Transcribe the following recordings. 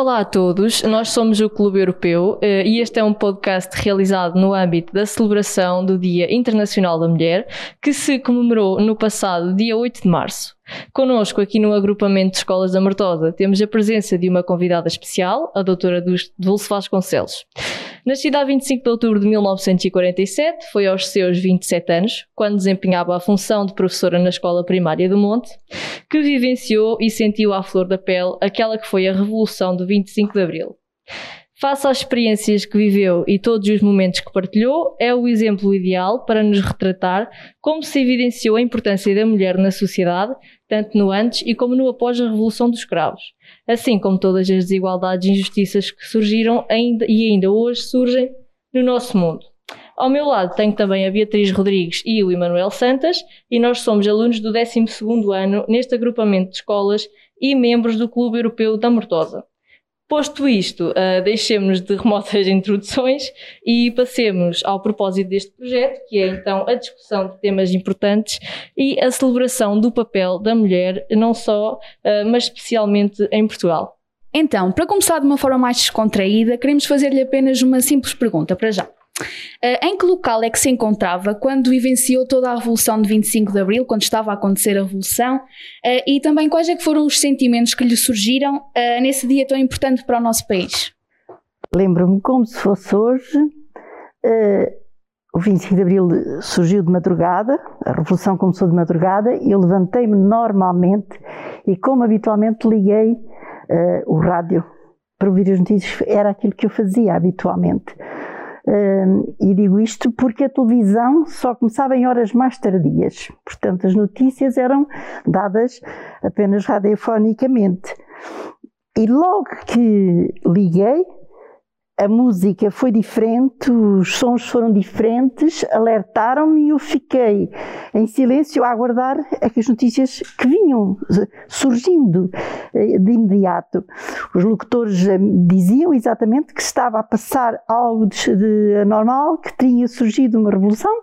Olá a todos, nós somos o Clube Europeu eh, e este é um podcast realizado no âmbito da celebração do Dia Internacional da Mulher, que se comemorou no passado dia 8 de março. Conosco aqui no agrupamento de escolas da Mortosa temos a presença de uma convidada especial, a doutora Dulce Vasconcelos. Nascida a 25 de outubro de 1947, foi aos seus 27 anos, quando desempenhava a função de professora na Escola Primária do Monte, que vivenciou e sentiu à flor da pele aquela que foi a Revolução do 25 de Abril. Face às experiências que viveu e todos os momentos que partilhou, é o exemplo ideal para nos retratar como se evidenciou a importância da mulher na sociedade, tanto no antes e como no após a Revolução dos Escravos, assim como todas as desigualdades e injustiças que surgiram ainda, e ainda hoje surgem no nosso mundo. Ao meu lado tenho também a Beatriz Rodrigues e o Emanuel Santas, e nós somos alunos do 12º ano neste agrupamento de escolas e membros do Clube Europeu da Mortosa. Posto isto, uh, deixemos de remotas introduções e passemos ao propósito deste projeto, que é então a discussão de temas importantes e a celebração do papel da mulher, não só, uh, mas especialmente em Portugal. Então, para começar de uma forma mais descontraída, queremos fazer-lhe apenas uma simples pergunta para já. Uh, em que local é que se encontrava quando vivenciou toda a Revolução de 25 de Abril, quando estava a acontecer a Revolução, uh, e também quais é que foram os sentimentos que lhe surgiram uh, nesse dia tão importante para o nosso país? Lembro-me como se fosse hoje. o 25 de Abril surgiu de madrugada, a Revolução começou de madrugada, eu levantei-me normalmente e, como habitualmente, liguei o rádio para ouvir as notícias. Era aquilo que eu fazia habitualmente e digo isto porque a televisão só começava em horas mais tardias, portanto, as notícias eram dadas apenas radiofonicamente. E logo que liguei, a música foi diferente, os sons foram diferentes, alertaram-me e eu fiquei em silêncio a aguardar as notícias que vinham surgindo eh, de imediato. Os locutores eh, diziam exatamente que estava a passar algo de anormal, que tinha surgido uma revolução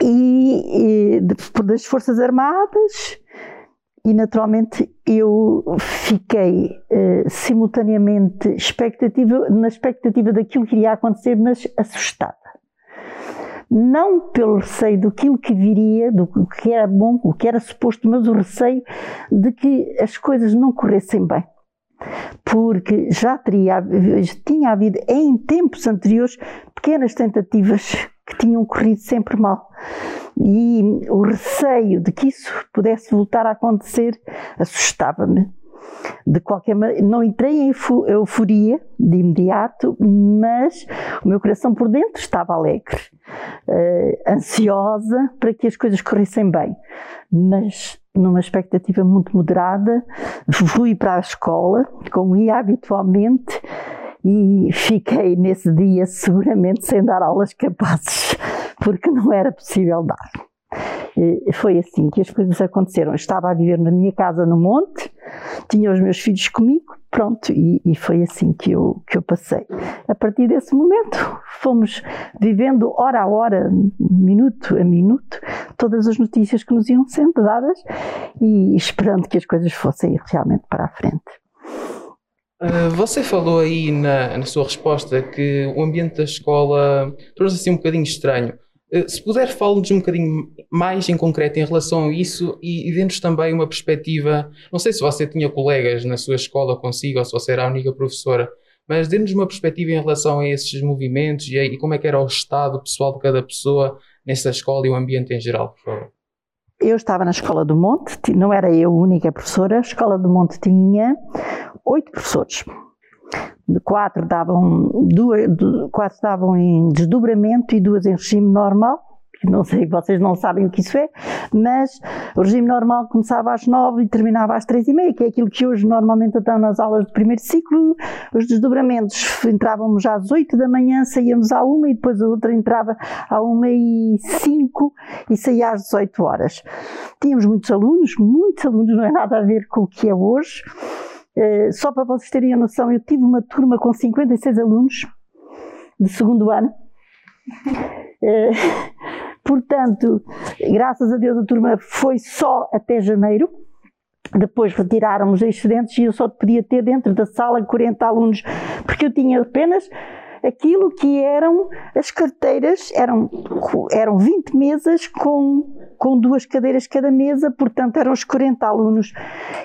e, e das Forças Armadas e naturalmente eu fiquei uh, simultaneamente expectativa, na expectativa daquilo que iria acontecer, mas assustada. Não pelo receio do que viria, do que era bom, o que era suposto, mas o receio de que as coisas não corressem bem. Porque já teria, já tinha havido em tempos anteriores pequenas tentativas que tinham corrido sempre mal e o receio de que isso pudesse voltar a acontecer assustava-me. De qualquer maneira, não entrei em euforia de imediato, mas o meu coração por dentro estava alegre, uh, ansiosa para que as coisas corressem bem. Mas numa expectativa muito moderada, fui para a escola, como ia habitualmente, e fiquei nesse dia seguramente sem dar aulas capazes, porque não era possível dar. E foi assim que as coisas aconteceram. Eu estava a viver na minha casa no monte, tinha os meus filhos comigo, pronto, e, e, foi assim que eu, que eu passei. A partir desse momento, fomos vivendo hora a hora, minuto a minuto, todas as notícias que nos iam sendo dadas e esperando que as coisas fossem realmente para a frente. Uh, você falou aí na, na, sua resposta que o ambiente da escola torna-se assim um bocadinho estranho. Uh, se puder, fale-nos um bocadinho mais em concreto em relação a isso e, e dê-nos também uma perspectiva. Não sei se você tinha colegas na sua escola consigo ou se você era a única professora, mas dê-nos uma perspectiva em relação a esses movimentos e, e como é que era o estado pessoal de cada pessoa nessa escola e o ambiente em geral, por favor. Eu estava na Escola do Monte, não era eu a única professora, a Escola do Monte tinha oito professores. Quatro davam, duas, quatro estavam em desdobramento e duas em regime normal, não sei, vocês não sabem o que isso é, mas o regime normal começava às nove e terminava às três e meia, que é aquilo que hoje normalmente estão nas aulas do primeiro ciclo. Os desdobramentos entrávamos às oito da manhã, saíamos à uma e depois a outra entrava à uma e cinco e saía às dezoito horas. Tínhamos muitos alunos, muitos alunos, não é nada a ver com o que é hoje. Uh, só para vocês terem a noção, eu tive uma turma com 56 alunos de segundo ano. Portanto, graças a Deus a turma foi só até janeiro, depois retiraram os excedentes e eu só podia ter dentro da sala 40 alunos, porque eu tinha apenas aquilo que eram as carteiras, eram, eram 20 mesas com, com duas cadeiras cada mesa, portanto eram os 40 alunos.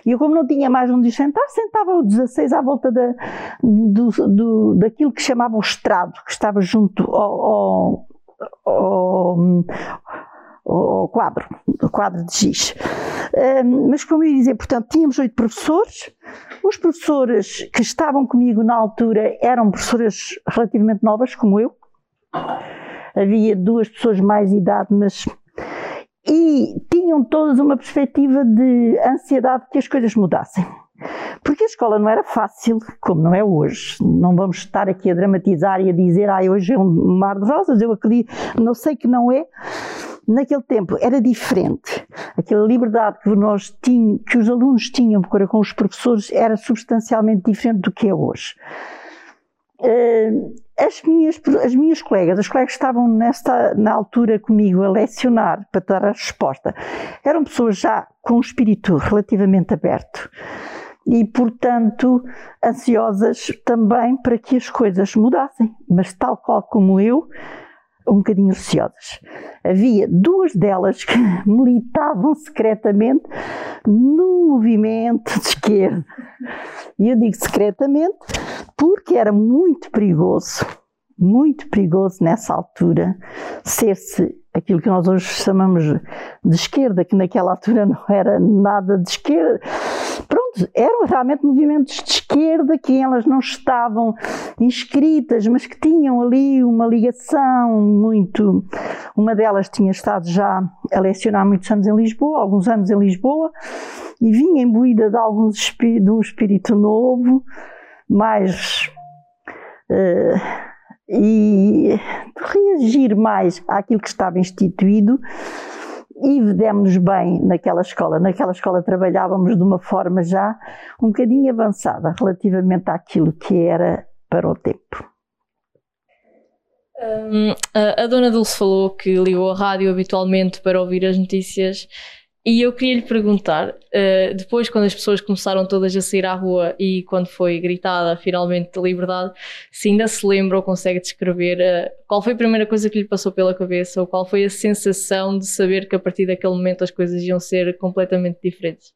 E eu, como não tinha mais onde sentar, sentava os 16 à volta da, do, do, daquilo que chamava o estrado, que estava junto ao, ao o quadro, o quadro de giz. Um, mas como eu ia dizer, portanto, tínhamos oito professores. Os professores que estavam comigo na altura eram professoras relativamente novas, como eu. Havia duas pessoas mais de idade, mas. E tinham todas uma perspectiva de ansiedade que as coisas mudassem. Porque a escola não era fácil, como não é hoje. Não vamos estar aqui a dramatizar e a dizer, ah, hoje é um mar de rosas, eu acredito, não sei que não é. Naquele tempo era diferente. Aquela liberdade que nós tínhamos, que os alunos tinham para com os professores era substancialmente diferente do que é hoje. Uh, as minhas, as minhas colegas, as colegas que estavam nesta, na altura comigo a lecionar para dar a resposta, eram pessoas já com um espírito relativamente aberto e, portanto, ansiosas também para que as coisas mudassem, mas tal qual como eu, um bocadinho receosas. Havia duas delas que militavam secretamente no movimento de esquerda. E eu digo secretamente porque era muito perigoso, muito perigoso nessa altura ser-se aquilo que nós hoje chamamos de esquerda, que naquela altura não era nada de esquerda. Eram realmente movimentos de esquerda que elas não estavam inscritas, mas que tinham ali uma ligação muito. Uma delas tinha estado já a lecionar muitos anos em Lisboa, alguns anos em Lisboa, e vinha imbuída de, alguns, de um espírito novo, mais. Uh, e reagir mais àquilo que estava instituído e demos bem naquela escola. Naquela escola trabalhávamos de uma forma já um bocadinho avançada relativamente àquilo que era para o tempo. Um, a, a dona Dulce falou que ligou a rádio habitualmente para ouvir as notícias e eu queria lhe perguntar, uh, depois quando as pessoas começaram todas a sair à rua e quando foi gritada finalmente liberdade, se ainda se lembra ou consegue descrever uh, qual foi a primeira coisa que lhe passou pela cabeça ou qual foi a sensação de saber que a partir daquele momento as coisas iam ser completamente diferentes?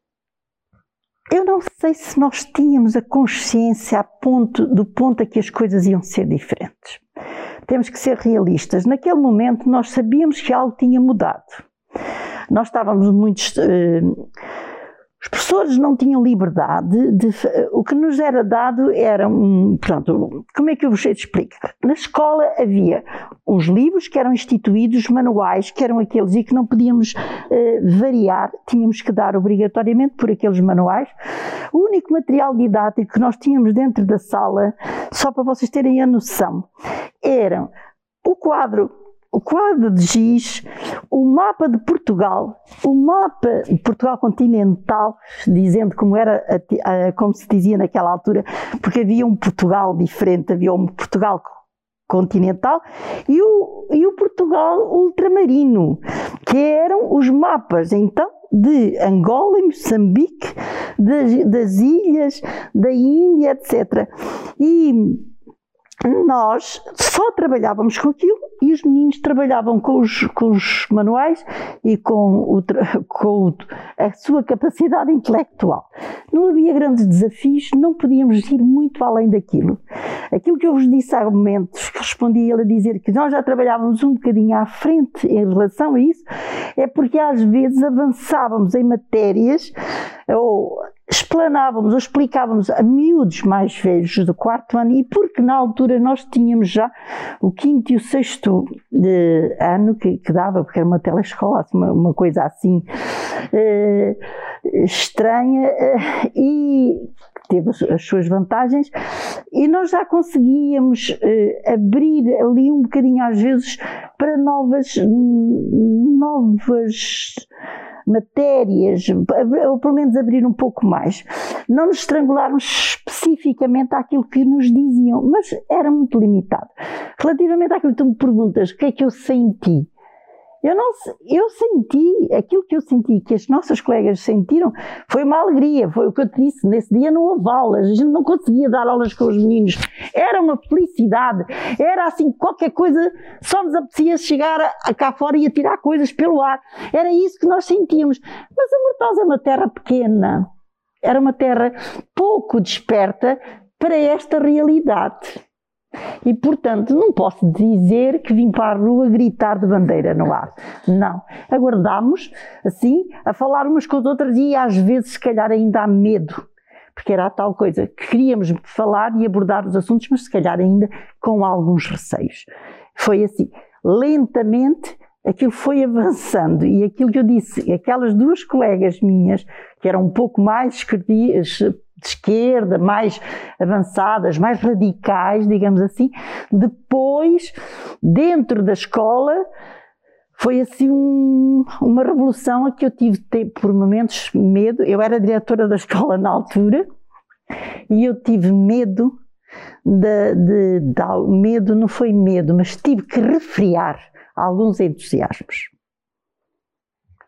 Eu não sei se nós tínhamos a consciência a ponto, do ponto a que as coisas iam ser diferentes. Temos que ser realistas. Naquele momento nós sabíamos que algo tinha mudado nós estávamos muito. Uh, os professores não tinham liberdade de, o que nos era dado era um, pronto, como é que eu vos explico? Na escola havia uns livros que eram instituídos, manuais, que eram aqueles e que não podíamos uh, variar, tínhamos que dar obrigatoriamente por aqueles manuais. O único material didático que nós tínhamos dentro da sala, só para vocês terem a noção, era o quadro o quadro de giz, o mapa de Portugal, o mapa de Portugal continental, dizendo como era, como se dizia naquela altura, porque havia um Portugal diferente, havia um Portugal continental e o, e o Portugal ultramarino, que eram os mapas então de Angola e Moçambique, das, das ilhas, da Índia, etc. E nós só trabalhávamos com aquilo e os meninos trabalhavam com os, com os manuais e com, o, com a sua capacidade intelectual. Não havia grandes desafios, não podíamos ir muito além daquilo. Aquilo que eu vos disse há momentos, respondi ele a dizer que nós já trabalhávamos um bocadinho à frente em relação a isso, é porque às vezes avançávamos em matérias ou explanávamos ou explicávamos a miúdos mais velhos do quarto ano e porque na altura nós tínhamos já o quinto e o sexto de, ano que, que, dava, porque era uma telescola, assim, uma, uma, coisa assim eh, estranha eh, e teve as suas vantagens e nós já conseguíamos eh, abrir ali um bocadinho às vezes para novas novas matérias, ou pelo menos abrir um pouco mais. Não nos estrangularmos especificamente àquilo que nos diziam, mas era muito limitado. Relativamente àquilo que tu me perguntas, o que é que eu senti? Eu, não, eu senti, aquilo que eu senti, que as nossas colegas sentiram, foi uma alegria, foi o que eu te disse, nesse dia não houve aulas, a gente não conseguia dar aulas com os meninos, era uma felicidade, era assim, qualquer coisa, só nos apetecia chegar a, cá fora e atirar coisas pelo ar, era isso que nós sentíamos. Mas a Mortosa é uma terra pequena, era uma terra pouco desperta para esta realidade. E, portanto, não posso dizer que vim para a rua gritar de bandeira no ar. Não. Aguardámos, assim, a falar umas com as outras e às vezes, se calhar, ainda há medo. Porque era a tal coisa que queríamos falar e abordar os assuntos, mas se calhar ainda com alguns receios. Foi assim, lentamente, aquilo foi avançando e aquilo que eu disse, aquelas duas colegas minhas, que eram um pouco mais de esquerda, mais avançadas, mais radicais, digamos assim, depois, dentro da escola, foi assim um, uma revolução a que eu tive por momentos medo. Eu era diretora da escola na altura e eu tive medo de, de, de, medo não foi medo, mas tive que refriar alguns entusiasmos.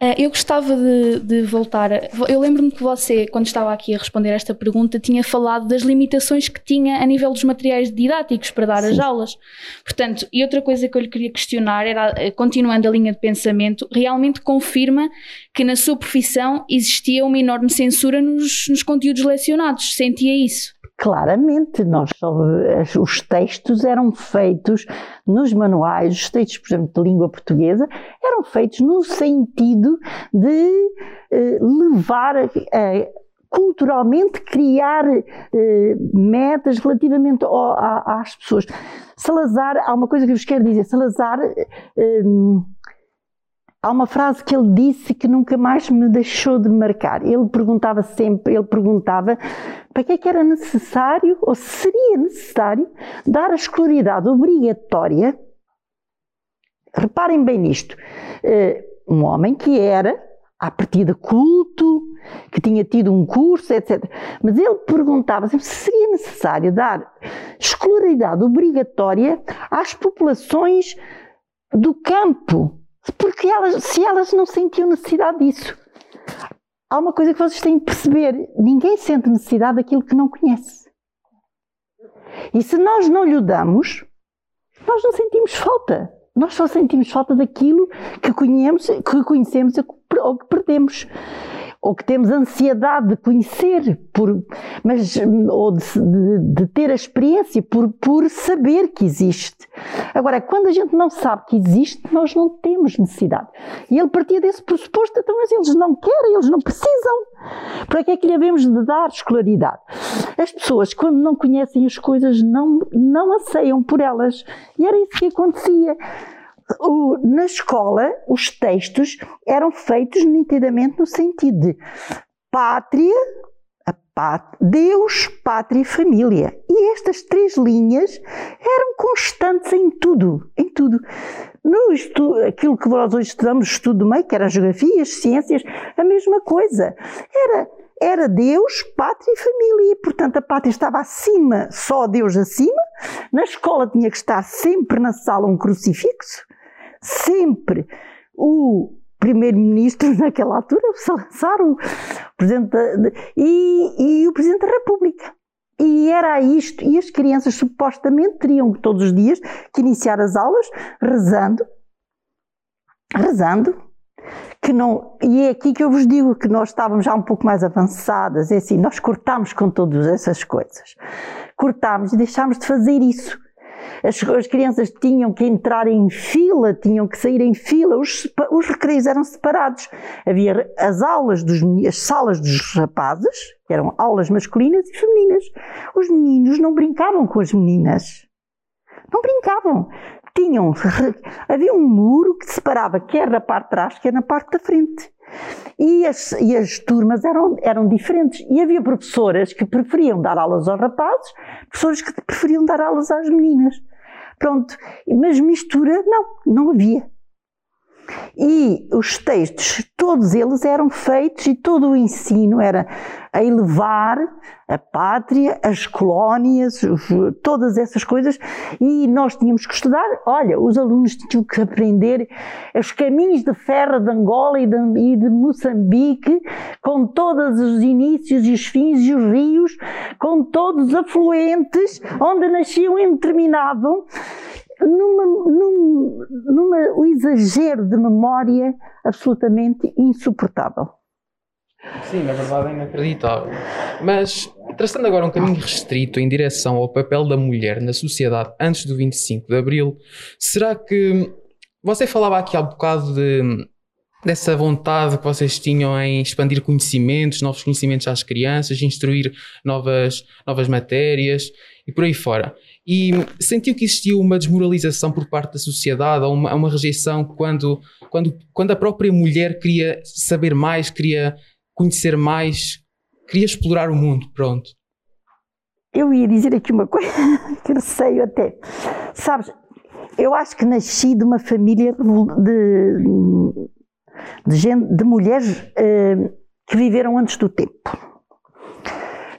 Eh, eu gostava de, de voltar. Eu lembro-me que você, quando estava aqui a responder esta pergunta, tinha falado das limitações que tinha a nível dos materiais didáticos para dar Sim. as aulas. Portanto, e outra coisa que eu lhe queria questionar era, eh, continuando a linha de pensamento, realmente confirma que na sua profissão existia uma enorme censura nos, nos conteúdos lecionados? Sentia isso? Claramente, nós os textos eram feitos nos manuais, os textos, por exemplo, de língua portuguesa, eram feitos no sentido de eh, levar a, culturalmente criar eh, metas relativamente ao, a, às pessoas. Salazar, há uma coisa que eu vos quero dizer, Salazar eh, Há uma frase que ele disse que nunca mais me deixou de marcar. Ele perguntava sempre, ele perguntava para que é que era necessário, ou seria necessário, dar a escolaridade obrigatória. Reparem bem nisto. Eh, um homem que era, à partida, culto, que tinha tido um curso, etc. Mas ele perguntava sempre se seria necessário dar escolaridade obrigatória às populações do campo porque elas, se elas não sentiam necessidade disso. Há uma coisa que vocês têm de perceber: ninguém sente necessidade daquilo que não conhece. E se nós não lhe damos, nós não sentimos falta. Nós só sentimos falta daquilo que conhecemos, que conhecemos ou que perdemos ou que temos ansiedade de conhecer, por, mas, ou de, de, de, ter a experiência por, por saber que existe. Agora, quando a gente não sabe que existe, nós não temos necessidade. E ele partia desse pressuposto, então, mas eles não querem, eles não precisam. Para que é que lhe havemos de dar escolaridade? As pessoas, quando não conhecem as coisas, não, não aceiam por elas. E era isso que acontecia o, na escola, os textos eram feitos nitidamente no sentido de pátria, pát Deus, pátria e família. E estas três linhas eram constantes em tudo, em tudo. No aquilo que nós hoje estudamos, estudo do meio, que era a geografia, as ciências, a mesma coisa. Era era Deus, pátria e família. Portanto, a pátria estava acima, só Deus acima. Na escola tinha que estar sempre na sala um crucifixo sempre o primeiro-ministro naquela altura, o Salazar, o presidente da, e, e o presidente da República. E era isto, e as crianças supostamente teriam todos os dias que iniciar as aulas rezando, rezando, que não, e é aqui que eu vos digo que nós estávamos já um pouco mais avançadas, é assim, nós cortámos com todas essas coisas. Cortámos e deixámos de fazer isso. As, as, crianças tinham que entrar em fila, tinham que sair em fila, os, os recreios eram separados. Havia as aulas dos as salas dos rapazes, que eram aulas masculinas e femininas. Os meninos não brincavam com as meninas. Não brincavam. Tinham, havia um muro que separava quer da parte de trás, quer na parte da frente. E as, e as turmas eram, eram diferentes. E havia professoras que preferiam dar aulas aos rapazes, professores que preferiam dar aulas às meninas. Pronto, mas mistura, não, não havia. E os textos, todos eles eram feitos e todo o ensino era a elevar a pátria, as colónias, todas essas coisas, e nós tínhamos que estudar. Olha, os alunos tinham que aprender os caminhos de ferro de Angola e de, e de Moçambique, com todos os inícios e os fins e os rios, com todos os afluentes, onde nasciam e terminavam numa, num, numa, um exagero de memória absolutamente insuportável. Sim, na verdade é inacreditável. Mas, traçando agora um caminho restrito em direção ao papel da mulher na sociedade antes do 25 de Abril, será que. Você falava aqui há bocado de, dessa vontade que vocês tinham em expandir conhecimentos, novos conhecimentos às crianças, instruir novas, novas matérias e por aí fora. E sentiu que existia uma desmoralização por parte da sociedade, ou uma, uma rejeição quando, quando, quando a própria mulher queria saber mais, queria conhecer mais, queria explorar o mundo, pronto. Eu ia dizer aqui uma coisa que receio até. Sabes, eu acho que nasci de uma família de, de, gente, de mulheres uh, que viveram antes do tempo.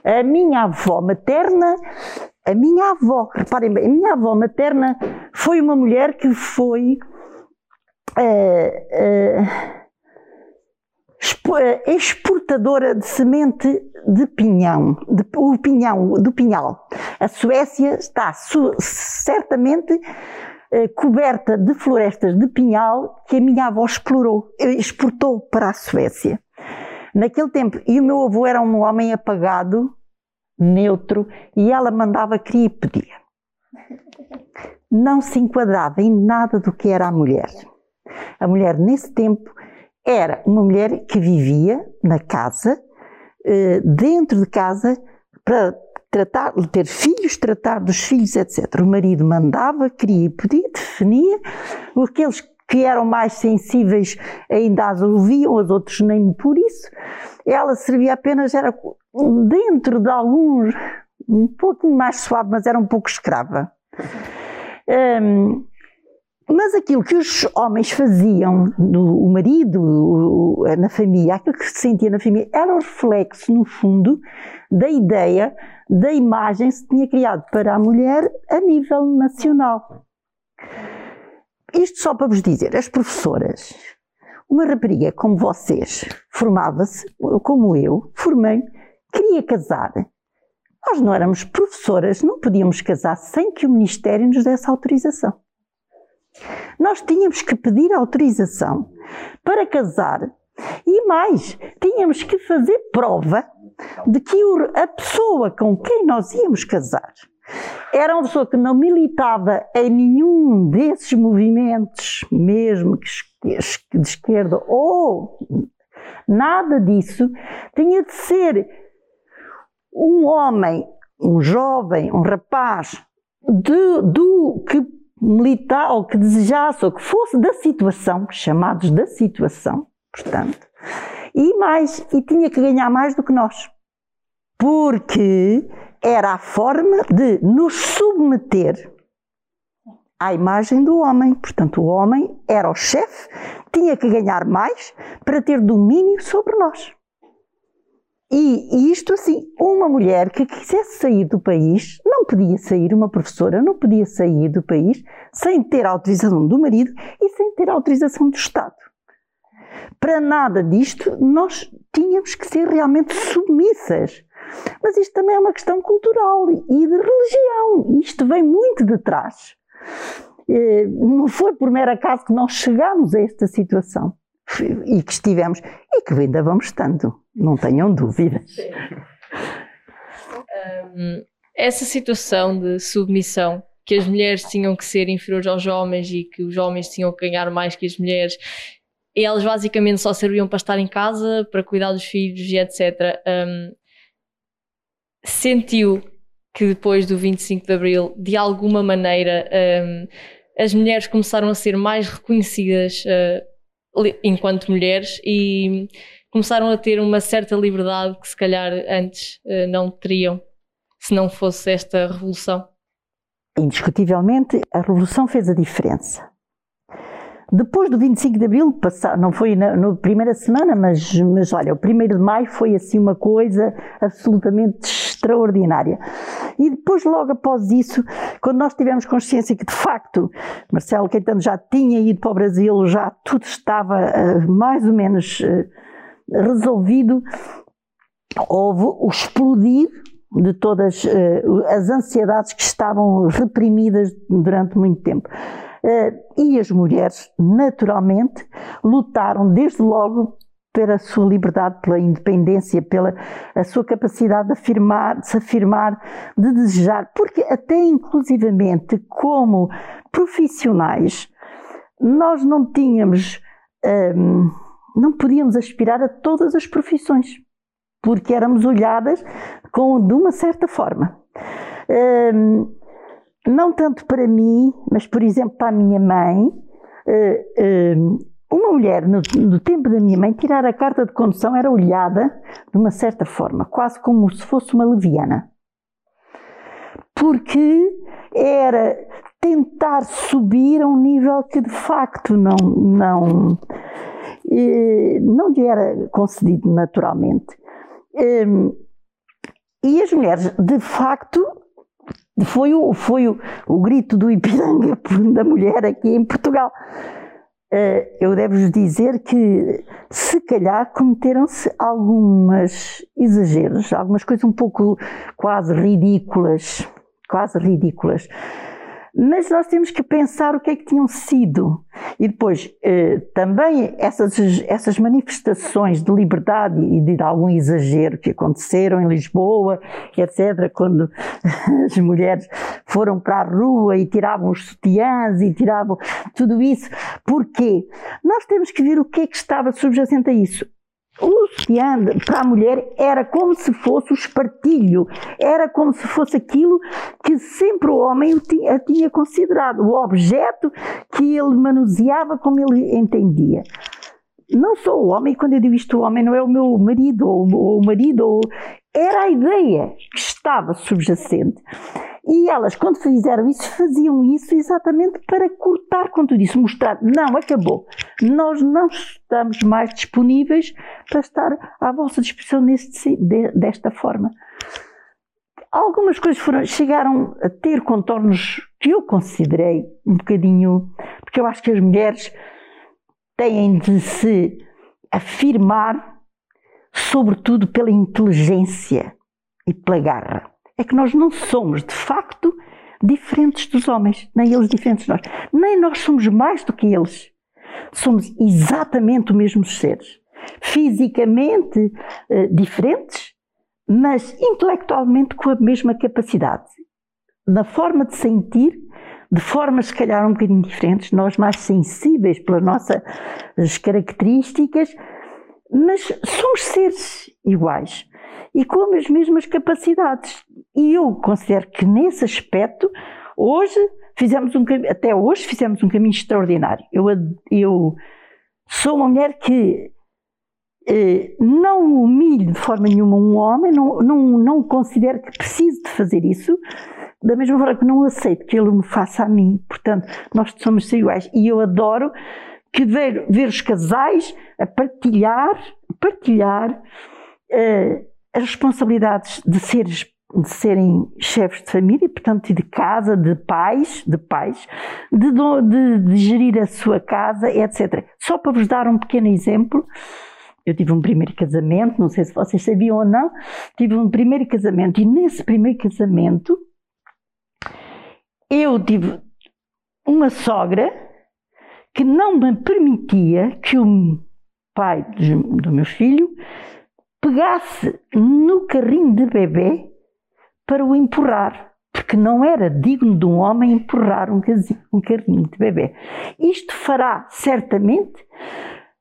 A minha avó materna a minha avó, reparem bem, a minha avó materna foi uma mulher que foi uh, uh, exportadora de semente de pinhão, de, o pinhão, do pinhal. A Suécia está su, certamente uh, coberta de florestas de pinhal que a minha avó explorou, exportou para a Suécia. Naquele tempo, e o meu avô era um homem apagado, neutro, e ela mandava, queria e pedia. Não se enquadrava em nada do que era a mulher. A mulher, nesse tempo, era uma mulher que vivia na casa, eh, dentro de casa, para tratar, ter filhos, tratar dos filhos, etc. O marido mandava, queria e pedia, definia. Aqueles que eram mais sensíveis ainda as ouviam, os outros nem por isso. Ela servia apenas, era dentro de alguns, um pouquinho mais suave, mas era um pouco escrava. Um, mas aquilo que os homens faziam, o marido, na família, aquilo que se sentia na família, era o reflexo, no fundo, da ideia, da imagem que se tinha criado para a mulher a nível nacional. Isto só para vos dizer, as professoras, uma rapariga como vocês, formava-se, como eu, formei queria casar. Nós não éramos professoras, não podíamos casar sem que o Ministério nos desse autorização. Nós tínhamos que pedir autorização para casar e mais, tínhamos que fazer prova de que a pessoa com quem nós íamos casar era uma pessoa que não militava em nenhum desses movimentos, mesmo de esquerda ou nada disso, tinha de ser um homem, um jovem, um rapaz de, do que militar ou que desejasse ou que fosse da situação, chamados da situação, portanto, e mais, e tinha que ganhar mais do que nós. Porque era a forma de nos submeter à imagem do homem. Portanto, o homem era o chefe, tinha que ganhar mais para ter domínio sobre nós. E, isto assim, uma mulher que quisesse sair do país, não podia sair, uma professora não podia sair do país sem ter a autorização do marido e sem ter a autorização do Estado. Para nada disto, nós tínhamos que ser realmente submissas. Mas isto também é uma questão cultural e de religião. Isto vem muito de trás. Eh, não foi por mero acaso que nós chegámos a esta situação e que estivemos e que ainda vamos estando, não tenham dúvidas. Essa situação de submissão que as mulheres tinham que ser inferiores aos homens e que os homens tinham que ganhar mais que as mulheres elas basicamente só serviam para estar em casa, para cuidar dos filhos e etc. sentiu que depois do 25 de Abril, de alguma maneira, um, as mulheres começaram a ser mais reconhecidas uh, enquanto mulheres e começaram a ter uma certa liberdade que se calhar antes uh, não teriam se não fosse esta revolução. Indiscutivelmente, a revolução fez a diferença. Depois do 25 de Abril, não foi na, na, primeira semana, mas, mas olha, o 1 de Maio foi assim uma coisa absolutamente extraordinária. E depois, logo após isso, quando nós tivemos consciência que de facto Marcelo Caetano já tinha ido para o Brasil, já tudo estava uh, mais ou menos uh, resolvido, houve o explodir de todas uh, as ansiedades que estavam reprimidas durante muito tempo. Uh, e as mulheres, naturalmente, lutaram desde logo pela sua liberdade, pela independência, pela a sua capacidade de afirmar, de se afirmar, de desejar, porque até inclusivamente como profissionais nós não tínhamos, ehm, não podíamos aspirar a todas as profissões, porque éramos olhadas com, de uma certa forma. Ehm, não tanto para mim, mas, por exemplo, para a minha mãe, uh, uma mulher, no, no, tempo da minha mãe, tirar a carta de condução era olhada de uma certa forma, quase como se fosse uma leviana. Porque era tentar subir a um nível que de facto não, não, eh, não lhe era concedido naturalmente. E as mulheres, de facto, foi o, foi o, o grito do Ipiranga da mulher aqui em Portugal. Uh, eu devo-vos dizer que, se calhar, cometeram-se algumas exageros, algumas coisas um pouco quase ridículas, quase ridículas mas nós temos que pensar o que é que tinham sido. E depois, eh, também essas, essas manifestações de liberdade e de algum exagero que aconteceram em Lisboa, etc., quando as mulheres foram para a rua e tiravam os sutiãs e tiravam tudo isso. Porquê? Nós temos que ver o que é que estava subjacente a isso. Luciano, para a mulher, era como se fosse o espartilho, era como se fosse aquilo que sempre o homem tinha, tinha considerado, o objeto que ele manuseava como ele entendia. Não sou o homem, quando eu digo isto, o homem não é o meu marido, ou o marido, era a ideia que estava subjacente. E elas, quando fizeram isso, faziam isso exatamente para cortar com tudo isso, mostrar, não, acabou. Nós não estamos mais disponíveis para estar à vossa disposição neste, desta forma. Algumas coisas foram, chegaram a ter contornos que eu considerei um bocadinho, porque eu acho que as mulheres têm de se afirmar, sobretudo pela inteligência e pela garra é que nós não somos, de facto, diferentes dos homens, nem eles diferentes de nós. Nem nós somos mais do que eles. Somos exatamente os mesmos seres. Fisicamente eh, diferentes, mas intelectualmente com a mesma capacidade. Na forma de sentir, de formas se calhar um bocadinho diferentes, nós mais sensíveis pelas nossas características, mas somos seres iguais e com as mesmas capacidades. E eu considero que nesse aspecto, hoje fizemos um até hoje fizemos um caminho extraordinário. Eu, eu sou uma mulher que eh, não humilho de forma nenhuma um homem, não, não, não considero que preciso de fazer isso, da mesma forma que não aceito que ele me faça a mim. Portanto, nós somos iguais. E eu adoro que ver, ver os casais a partilhar, partilhar uh, as responsabilidades de seres de serem chefes de família, portanto, de casa, de pais, de pais, de, de, de, gerir a sua casa, etc. Só para vos dar um pequeno exemplo, eu tive um primeiro casamento, não sei se vocês sabiam ou não, tive um primeiro casamento e nesse primeiro casamento eu tive uma sogra que não me permitia que o pai do meu filho pegasse no carrinho de bebê para o empurrar, porque não era digno de um homem empurrar um, um carrinho de bebê. Isto fará certamente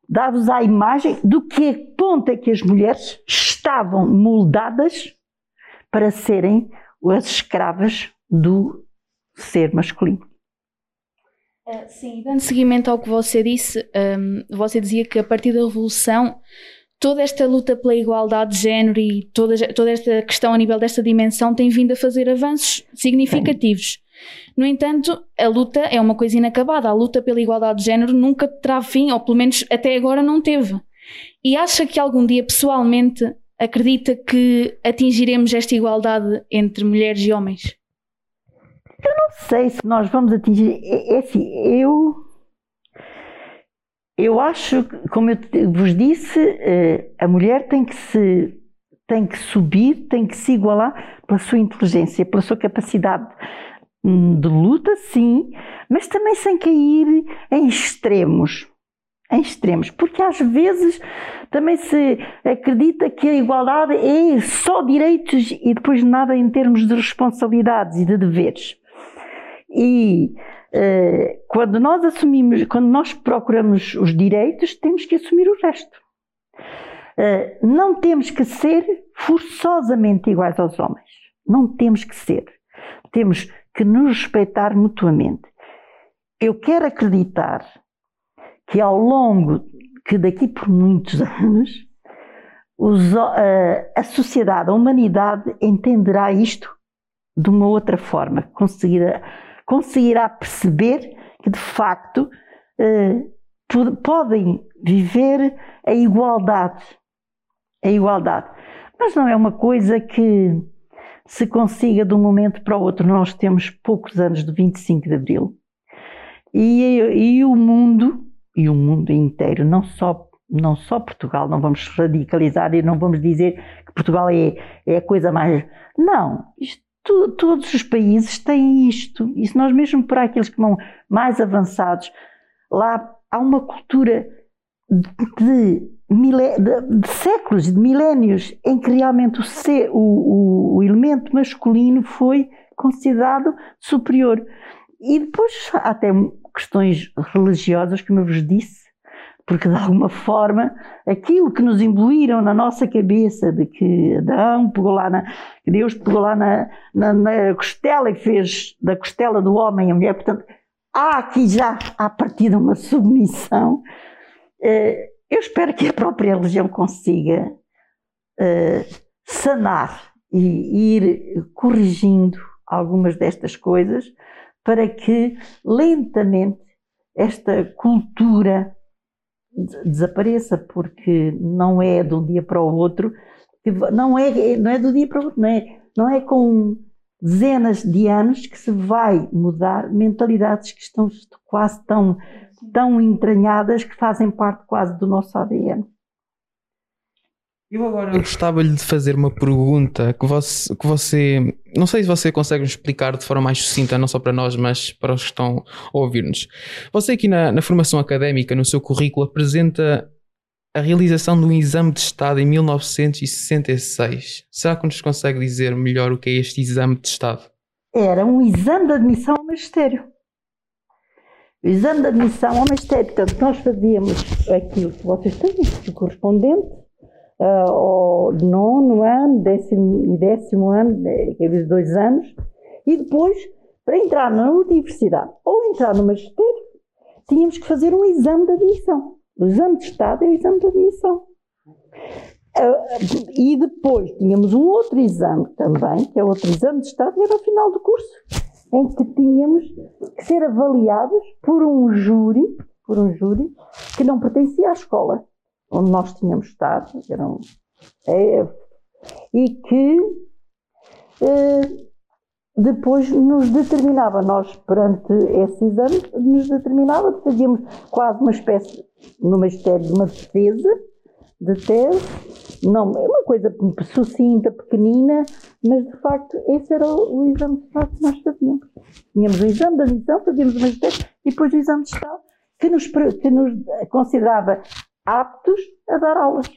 dar-vos a imagem do que ponto é que as mulheres estavam moldadas para serem as escravas do ser masculino. Uh, sim, dando seguimento ao que você disse, um, você dizia que a partir da Revolução toda esta luta pela igualdade de género e toda, toda esta questão a nível desta dimensão tem vindo a fazer avanços significativos. No entanto, a luta é uma coisa inacabada. A luta pela igualdade de género nunca terá fim, ou pelo menos até agora não teve. E acha que algum dia, pessoalmente, acredita que atingiremos esta igualdade entre mulheres e homens? Eu não sei se nós vamos atingir. É, é assim, eu. Eu acho, como eu vos disse, eh, a mulher tem que se tem que subir, tem que se igualar pela sua inteligência, pela sua capacidade hum, de luta, sim, mas também sem cair em extremos. Em extremos, porque às vezes também se acredita que a igualdade é só direitos e depois nada em termos de responsabilidades e de deveres. E eh, quando nós assumimos, quando nós procuramos os direitos, temos que assumir o resto. Eh, não temos que ser forçosamente iguais aos homens. Não temos que ser. Temos que nos respeitar mutuamente. Eu quero acreditar que ao longo, que daqui por muitos anos, os, uh, a sociedade, a humanidade entenderá isto de uma outra forma, conseguirá, conseguirá perceber que de facto uh, podem viver a igualdade a igualdade. Mas não é uma coisa que se consiga de um momento para o outro. Nós temos poucos anos do 25 de Abril e, e o mundo, e o mundo inteiro, não só, não só Portugal, não vamos radicalizar e não vamos dizer que Portugal é, é a coisa mais. Não, isto, todos os países têm isto. E se nós, mesmo para aqueles que vão mais avançados, lá há uma cultura de, de, de séculos, de milénios, em que realmente o, ser, o, o elemento masculino foi considerado superior. E depois há até questões religiosas, como eu vos disse, porque de alguma forma aquilo que nos imbuíram na nossa cabeça de que Adão pegou lá na, Deus pegou lá na, na, na costela e fez da costela do homem a mulher, portanto há aqui já a partir de uma submissão. Eh, eu espero que a própria religião consiga eh, sanar e ir corrigindo algumas destas coisas para que lentamente esta cultura desapareça, porque não é de um dia para o outro, não é, não é do dia para o outro, não é, não é com dezenas de anos que se vai mudar mentalidades que estão quase tão tão entranhadas que fazem parte quase do nosso ADN. Eu agora gostava-lhe de fazer uma pergunta que você, que você, não sei se você consegue nos explicar de forma mais sucinta, não só para nós, mas para os que estão a ouvir-nos. Você aqui na, na formação académica, no seu currículo, apresenta a realização de um exame de Estado em 1966. Será que nos consegue dizer melhor o que é este exame de Estado? Era um exame de admissão ao magistério. O exame de admissão ao magistério, portanto, nós fazíamos aquilo que vocês têm, o correspondente uh, ao nono ano, décimo e décimo ano, aqueles dois anos, e depois, para entrar na universidade ou entrar no magistério, tínhamos que fazer um exame de admissão. O exame de Estado é o exame de admissão. Uh, e depois tínhamos um outro exame também, que é outro exame de Estado, que era ao final do curso em que tínhamos que ser avaliados por um júri, por um júri que não pertencia à escola onde nós tínhamos estado, eram, é, e que eh, depois nos determinava, nós perante esse exame, nos determinava, fazíamos quase uma espécie, no magistério, de uma defesa de tese, não, é uma coisa sucinta, pequenina, mas de facto esse era o, o exame de Estado que nós fazíamos. Tínhamos o exame de admissão, fazíamos o magistério e depois o exame de Estado que nos, que nos considerava aptos a dar aulas.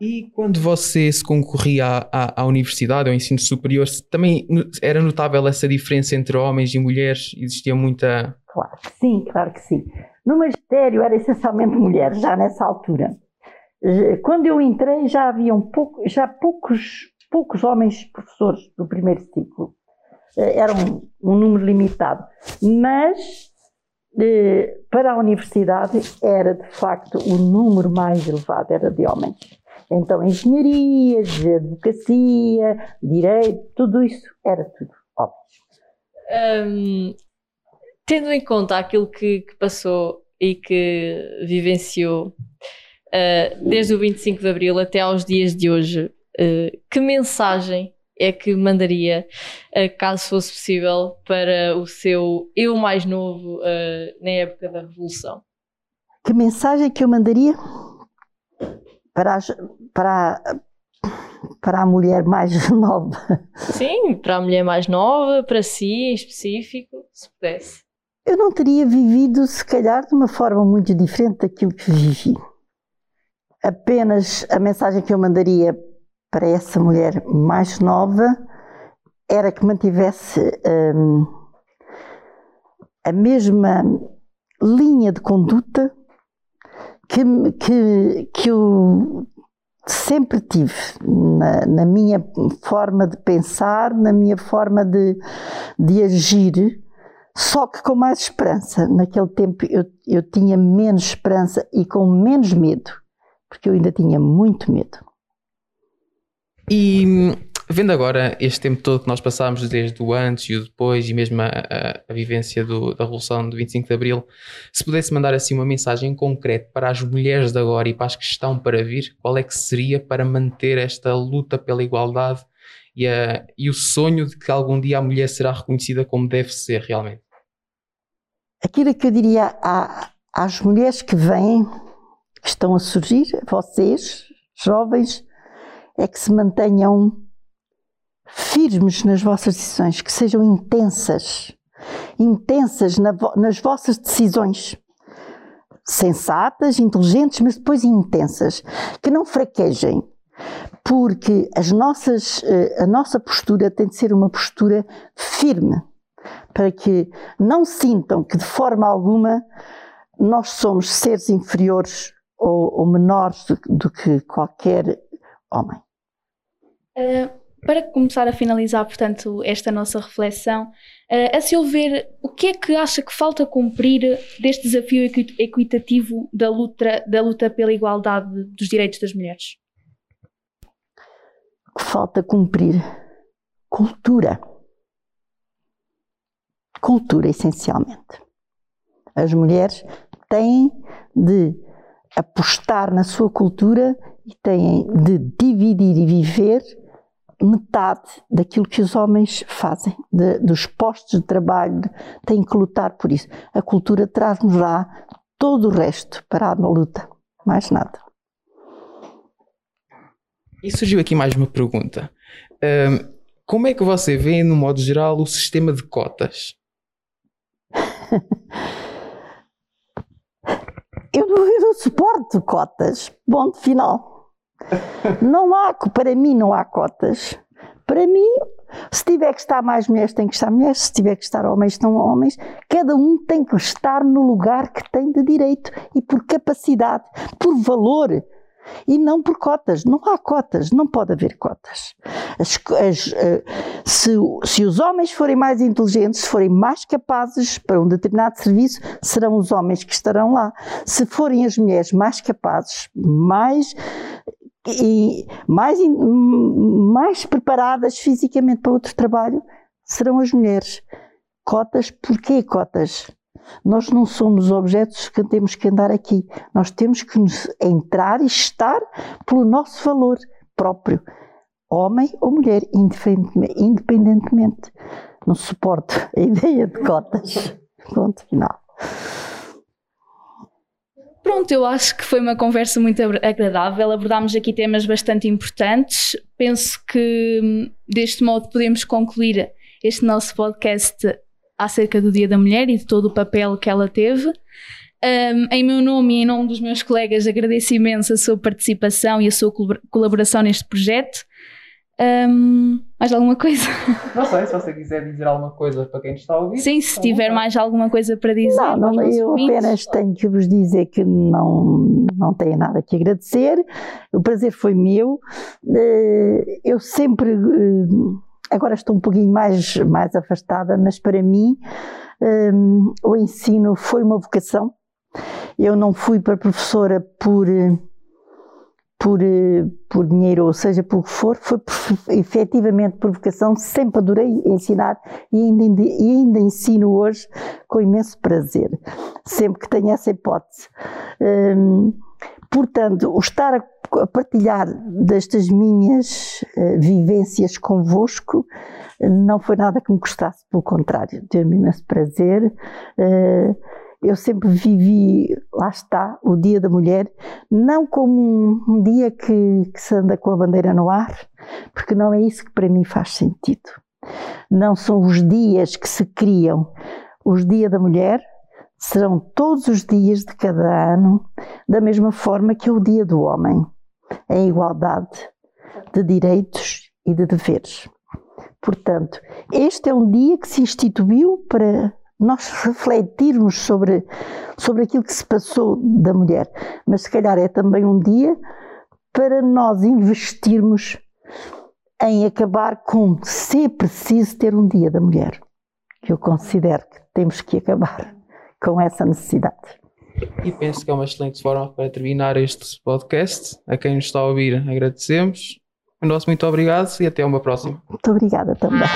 E quando você se concorria à, à, à, universidade, ao ensino superior, também era notável essa diferença entre homens e mulheres? Existia muita. Claro que sim, claro que sim. No magistério era essencialmente mulheres, já nessa altura. Quando eu entrei já haviam pouco, já poucos, poucos homens professores do primeiro ciclo. Eh, era um, um número limitado. Mas eh, para a universidade era de facto o número mais elevado, era de homens. Então, engenharia, advocacia, direito, tudo isso era tudo homens. Tendo em conta aquilo que, que passou e que vivenciou uh, desde o 25 de Abril até aos dias de hoje, uh, que mensagem é que mandaria, uh, caso fosse possível, para o seu eu mais novo na época da Revolução? Que mensagem que eu mandaria para, as, para, para a mulher mais nova? Sim, para a mulher mais nova, para si em específico, se pudesse. Eu não teria vivido, se calhar, de uma forma muito diferente daquilo que vivi. Apenas a mensagem que eu mandaria para essa mulher mais nova era que mantivesse hum, a mesma linha de conduta que, que, que eu sempre tive na, na, minha forma de pensar, na minha forma de, de agir, só que com mais esperança. Naquele tempo eu, eu tinha menos esperança e com menos medo, porque eu ainda tinha muito medo. E Vendo agora este tempo todo que nós passámos, desde o antes e o depois, e mesmo a, a, a vivência do, da Revolução do 25 de Abril, se pudesse mandar assim uma mensagem concreta para as mulheres de agora e para as que estão para vir, qual é que seria para manter esta luta pela igualdade e, a, e o sonho de que algum dia a mulher será reconhecida como deve ser realmente? Aquilo que eu diria à, às mulheres que vêm, que estão a surgir, vocês, jovens, é que se mantenham firmes nas vossas decisões, que sejam intensas, intensas na, nas vossas decisões, sensatas, inteligentes, mas depois intensas, que não fraquejem, porque as nossas, eh, a nossa postura tem de ser uma postura firme, para que não sintam que de forma alguma nós somos seres inferiores ou, ou menores do, do, que qualquer homem. Uh para começar a finalizar, portanto, esta nossa reflexão, uh, a seu ver, o que é que acha que falta cumprir deste desafio equitativo da luta, da luta pela igualdade dos direitos das mulheres? Falta cumprir cultura. Cultura, essencialmente. As mulheres têm de apostar na sua cultura e têm de dividir e viver metade daquilo que os homens fazem, de, dos postos de trabalho, têm que lutar por isso. A cultura traz-nos lá todo o resto para a luta, mais nada. E surgiu aqui mais uma pergunta. Um, como é que você vê, no modo geral, o sistema de cotas? eu, não, eu não suporto cotas. Ponto final. Não há, para mim não há cotas. Para mim, se tiver que estar mais mulheres, tem que estar mulheres, se tiver que estar homens, estão homens. Cada um tem que estar no lugar que tem de direito e por capacidade, por valor. E não por cotas. Não há cotas, não pode haver cotas. As, as, eh, se, se, os homens forem mais inteligentes, se forem mais capazes para um determinado serviço, serão os homens que estarão lá. Se forem as mulheres mais capazes, mais e mais, mais preparadas fisicamente para outro trabalho serão as mulheres. Cotas, porquê cotas? Nós não somos objetos que temos que andar aqui. Nós temos que entrar e estar pelo nosso valor próprio, homem ou mulher, independentemente. Não suporto a ideia de cotas. Ponto final. Pronto, eu acho que foi uma conversa muito agradável. Abordámos aqui temas bastante importantes. Penso que hum, deste modo podemos concluir este nosso podcast acerca do Dia da Mulher e de todo o papel que ela teve. Um, em meu nome e em nome dos meus colegas, agradeço imenso a sua participação e a sua colaboração neste projeto. Um, mais alguma coisa? Não sei, se você quiser dizer alguma coisa para quem está a ouvir. Sim, se tiver mais alguma coisa para dizer. Não, não eu ouvintes. apenas tenho que vos dizer que não, não tenho nada que agradecer. O prazer foi meu. Eh, eu sempre. Agora estou um pouquinho mais, mais afastada, mas para mim eh, o ensino foi uma vocação. Eu não fui para professora por por, por dinheiro, ou seja, por que for, foi por, efetivamente por vocação, sempre adorei ensinar e ainda, e ainda ensino hoje com imenso prazer, sempre que tenho essa hipótese. Hum, portanto, o estar a, partilhar destas minhas uh, vivências convosco não foi nada que me custasse, pelo contrário, deu-me imenso prazer. Uh, eu sempre vivi, lá está, o Dia da Mulher, não como um, um dia que, que, se anda com a bandeira no ar, porque não é isso que para mim faz sentido. Não são os dias que se criam. Os Dia da Mulher serão todos os dias de cada ano, da mesma forma que é o Dia do Homem, em igualdade de direitos e de deveres. Portanto, este é um dia que se instituiu para nós refletirmos sobre, sobre aquilo que se passou da mulher, mas se calhar é também um dia para nós investirmos em acabar com ser preciso ter um dia da mulher. Eu considero que temos que acabar com essa necessidade. E penso que é uma excelente forma para terminar este podcast. A quem nos está a ouvir, agradecemos. O nosso muito obrigado e até uma próxima. Muito obrigada também.